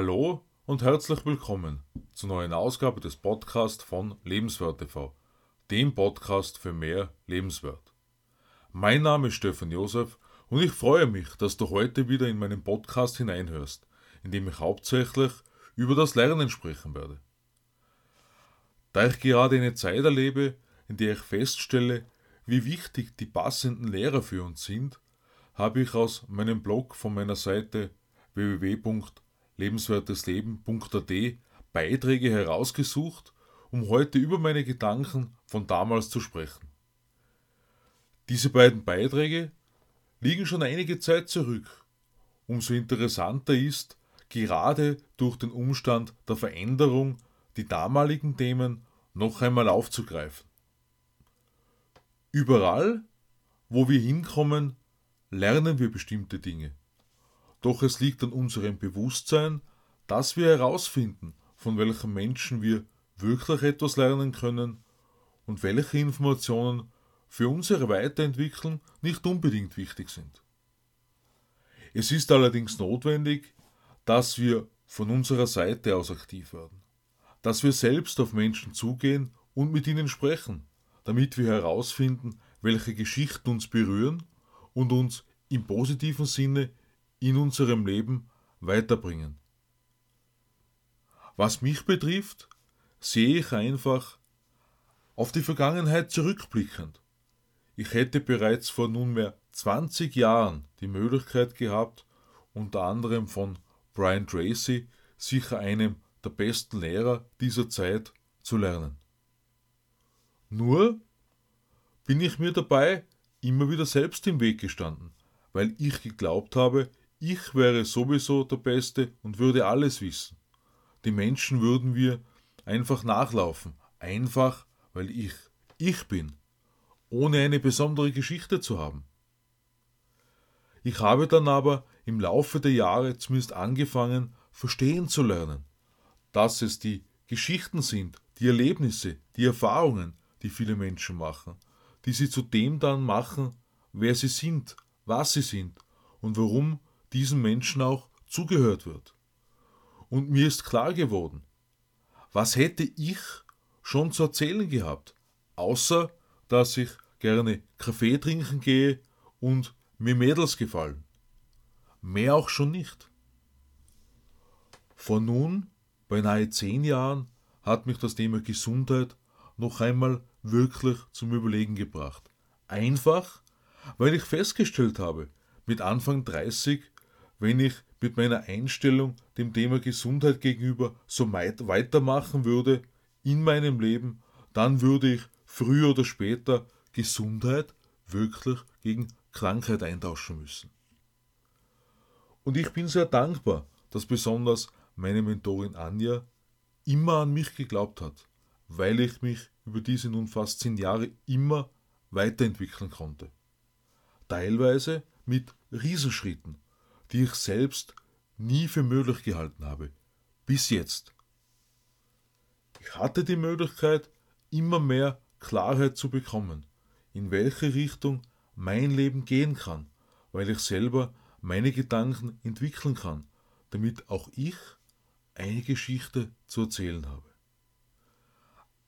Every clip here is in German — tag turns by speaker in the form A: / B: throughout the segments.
A: Hallo und herzlich willkommen zur neuen Ausgabe des Podcasts von Lebenswert TV, dem Podcast für mehr Lebenswert. Mein Name ist Stefan Josef und ich freue mich, dass du heute wieder in meinen Podcast hineinhörst, in dem ich hauptsächlich über das Lernen sprechen werde. Da ich gerade eine Zeit erlebe, in der ich feststelle, wie wichtig die passenden Lehrer für uns sind, habe ich aus meinem Blog von meiner Seite www.lebenswertesleben.at Beiträge herausgesucht, um heute über meine Gedanken von damals zu sprechen. Diese beiden Beiträge liegen schon einige Zeit zurück. Umso interessanter ist, gerade durch den Umstand der Veränderung die damaligen Themen noch einmal aufzugreifen. Überall, wo wir hinkommen, lernen wir bestimmte Dinge. Doch es liegt an unserem Bewusstsein, dass wir herausfinden, von welchen Menschen wir wirklich etwas lernen können und welche Informationen für unsere Weiterentwicklung nicht unbedingt wichtig sind. Es ist allerdings notwendig, dass wir von unserer Seite aus aktiv werden, dass wir selbst auf Menschen zugehen und mit ihnen sprechen, damit wir herausfinden, welche Geschichten uns berühren und uns im positiven Sinne in unserem Leben weiterbringen. Was mich betrifft, sehe ich einfach auf die Vergangenheit zurückblickend. Ich hätte bereits vor nunmehr 20 Jahren die Möglichkeit gehabt, unter anderem von Brian Tracy, sicher einem der besten Lehrer dieser Zeit, zu lernen. Nur bin ich mir dabei immer wieder selbst im Weg gestanden, weil ich geglaubt habe, ich wäre sowieso der Beste und würde alles wissen. Die Menschen würden mir einfach nachlaufen, einfach weil ich ich bin, ohne eine besondere Geschichte zu haben. Ich habe dann aber im Laufe der Jahre zumindest angefangen, verstehen zu lernen, dass es die Geschichten sind, die Erlebnisse, die Erfahrungen, die viele Menschen machen, die sie zu dem dann machen, wer sie sind, was sie sind und warum diesen Menschen auch zugehört wird. Und mir ist klar geworden, was hätte ich schon zu erzählen gehabt, außer dass ich gerne Kaffee trinken gehe und mir Mädels gefallen. Mehr auch schon nicht. Vor nun, beinahe zehn Jahren, hat mich das Thema Gesundheit noch einmal wirklich zum Überlegen gebracht. Einfach, weil ich festgestellt habe, mit Anfang 30, wenn ich mit meiner Einstellung dem Thema Gesundheit gegenüber so weitermachen würde in meinem Leben, dann würde ich früher oder später Gesundheit wirklich gegen Krankheit eintauschen müssen. Und ich bin sehr dankbar, dass besonders meine Mentorin Anja immer an mich geglaubt hat, weil ich mich über diese nun fast zehn Jahre immer weiterentwickeln konnte. Teilweise mit Riesenschritten, die ich selbst nie für möglich gehalten habe. Bis jetzt. Ich hatte die Möglichkeit, immer mehr Klarheit zu bekommen, in welche Richtung mein Leben gehen kann, weil ich selber meine Gedanken entwickeln kann, damit auch ich eine Geschichte zu erzählen habe.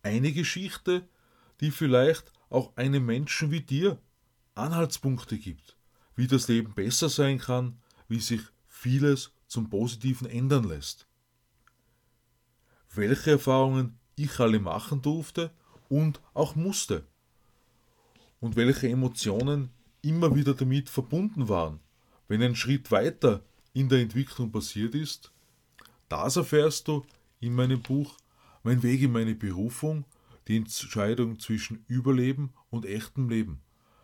A: Eine Geschichte, die vielleicht auch einem Menschen wie dir Anhaltspunkte gibt, wie das Leben besser sein kann, wie sich vieles zum Positiven ändern lässt. Welche Erfahrungen ich alle machen durfte und auch musste. Und welche Emotionen immer wieder damit verbunden waren, wenn ein Schritt weiter in der Entwicklung passiert ist. Das erfährst du in meinem Buch mein Weg in meine Berufung, die Entscheidung zwischen Überleben und echtem Leben,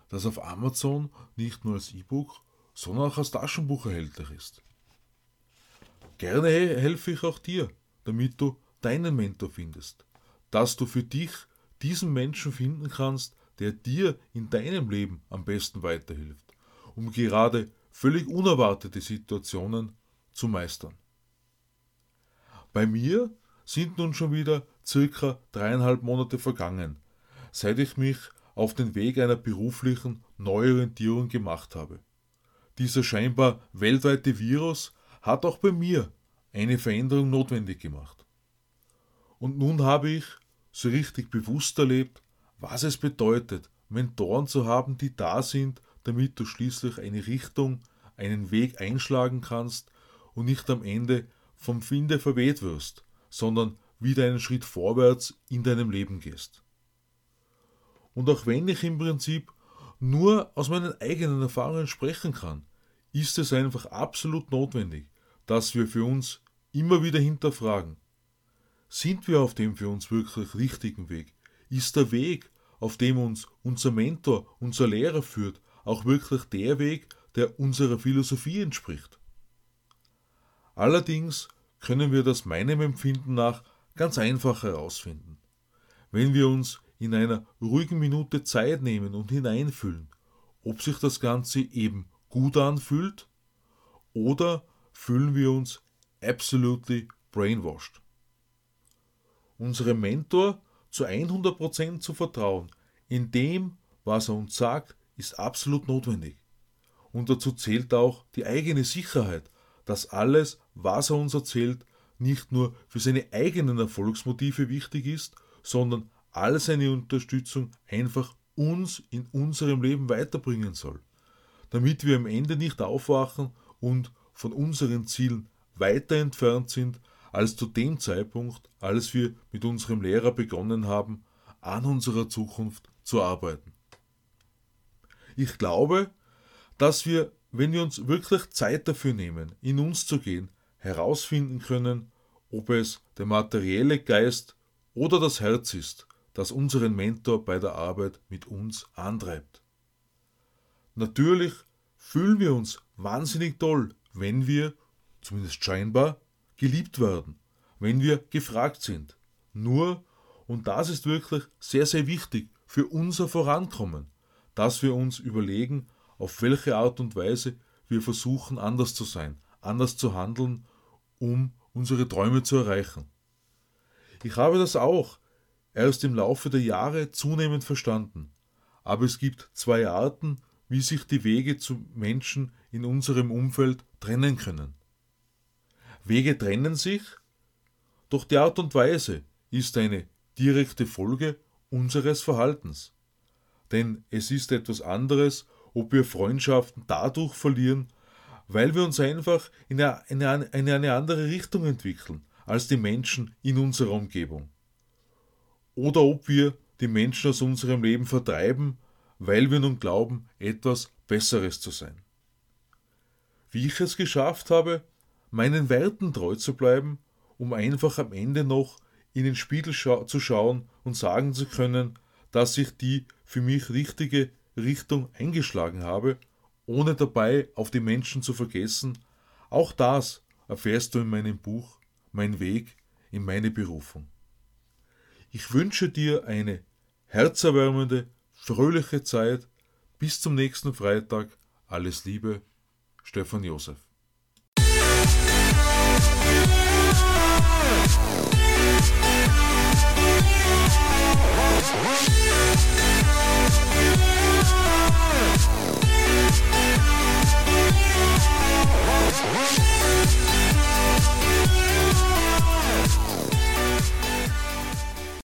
A: das auf Amazon nicht nur als E-Book, sondern auch als Taschenbuch erhältlich ist. Gerne helfe ich auch dir, damit du deinen Mentor findest, dass du für dich diesen Menschen finden kannst, der dir in deinem Leben am besten weiterhilft, um gerade völlig unerwartete Situationen zu meistern. Bei mir sind nun schon wieder circa dreieinhalb Monate vergangen, seit ich mich auf den Weg einer beruflichen Neuorientierung gemacht habe. Dieser scheinbar weltweite Virus hat auch bei mir eine Veränderung notwendig gemacht. Und nun habe ich so richtig bewusst erlebt, was es bedeutet, Mentoren zu haben, die da sind, damit du schließlich eine Richtung, einen Weg einschlagen kannst und nicht am Ende vom Winde verweht wirst, sondern wieder einen Schritt vorwärts in deinem Leben gehst. Und auch wenn ich im Prinzip nur aus meinen eigenen Erfahrungen sprechen kann, ist es einfach absolut notwendig, dass wir für uns immer wieder hinterfragen, sind wir auf dem für uns wirklich richtigen Weg? Ist der Weg, auf dem uns unser Mentor, unser Lehrer führt, auch wirklich der Weg, der unserer Philosophie entspricht? Allerdings können wir das meinem Empfinden nach ganz einfach herausfinden. Wenn wir uns in einer ruhigen Minute Zeit nehmen und hineinfühlen, ob sich das Ganze eben gut anfühlt oder fühlen wir uns absolutely brainwashed. Unserem Mentor zu 100% zu vertrauen, in dem, was er uns sagt, ist absolut notwendig. Und dazu zählt auch die eigene Sicherheit, dass alles, was er uns erzählt, nicht nur für seine eigenen Erfolgsmotive wichtig ist, sondern all seine Unterstützung einfach uns in unserem Leben weiterbringen soll, damit wir am Ende nicht aufwachen und von unseren Zielen weiter entfernt sind, als zu dem Zeitpunkt, als wir mit unserem Lehrer begonnen haben, an unserer Zukunft zu arbeiten. Ich glaube, dass wir, wenn wir uns wirklich Zeit dafür nehmen, in uns zu gehen, herausfinden können, ob es der materielle Geist oder das Herz ist, das unseren Mentor bei der Arbeit mit uns antreibt. Natürlich fühlen wir uns wahnsinnig toll, wenn wir, zumindest scheinbar, geliebt werden, wenn wir gefragt sind. Nur, und das ist wirklich sehr, sehr wichtig für unser Vorankommen, dass wir uns überlegen, auf welche Art und Weise wir versuchen, anders zu sein, anders zu handeln, um unsere Träume zu erreichen. Ich habe das auch erst im Laufe der Jahre zunehmend verstanden, aber es gibt zwei Arten, wie sich die Wege zu Menschen in unserem Umfeld trennen können. Wege trennen sich, doch die Art und Weise ist eine direkte Folge unseres Verhaltens. Denn es ist etwas anderes, ob wir Freundschaften dadurch verlieren, weil wir uns einfach in eine, in eine, andere Richtung entwickeln als die Menschen in unserer Umgebung. Oder ob wir die Menschen aus unserem Leben vertreiben, weil wir nun glauben, etwas Besseres zu sein. Wie ich es geschafft habe, meinen Werten treu zu bleiben, um einfach am Ende noch in den Spiegel scha zu schauen und sagen zu können, dass ich die für mich richtige Richtung eingeschlagen habe, ohne dabei auf die Menschen zu vergessen, auch das erfährst du in meinem Buch Mein Weg in meine Berufung. Ich wünsche dir eine herzerwärmende, fröhliche Zeit. Bis zum nächsten Freitag. Alles Liebe, Stefan Josef.